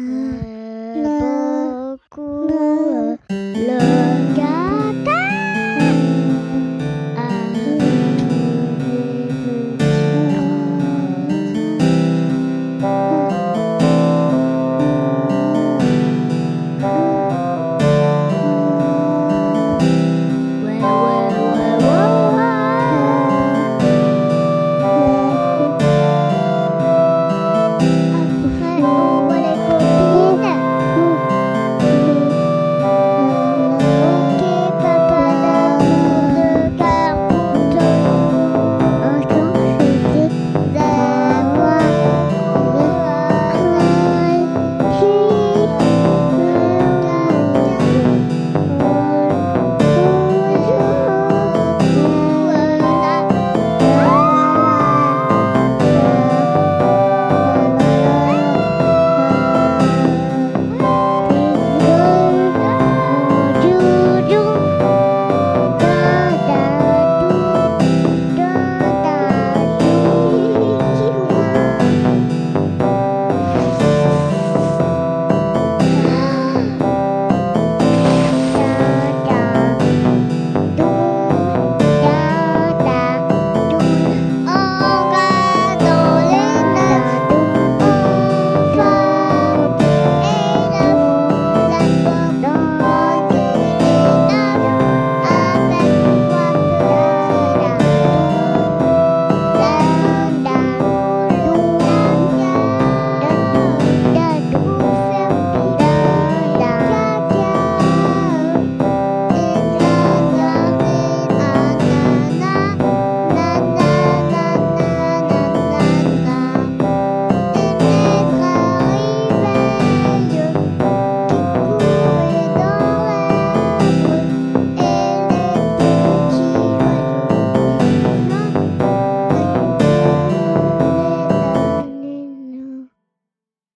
嗯，不。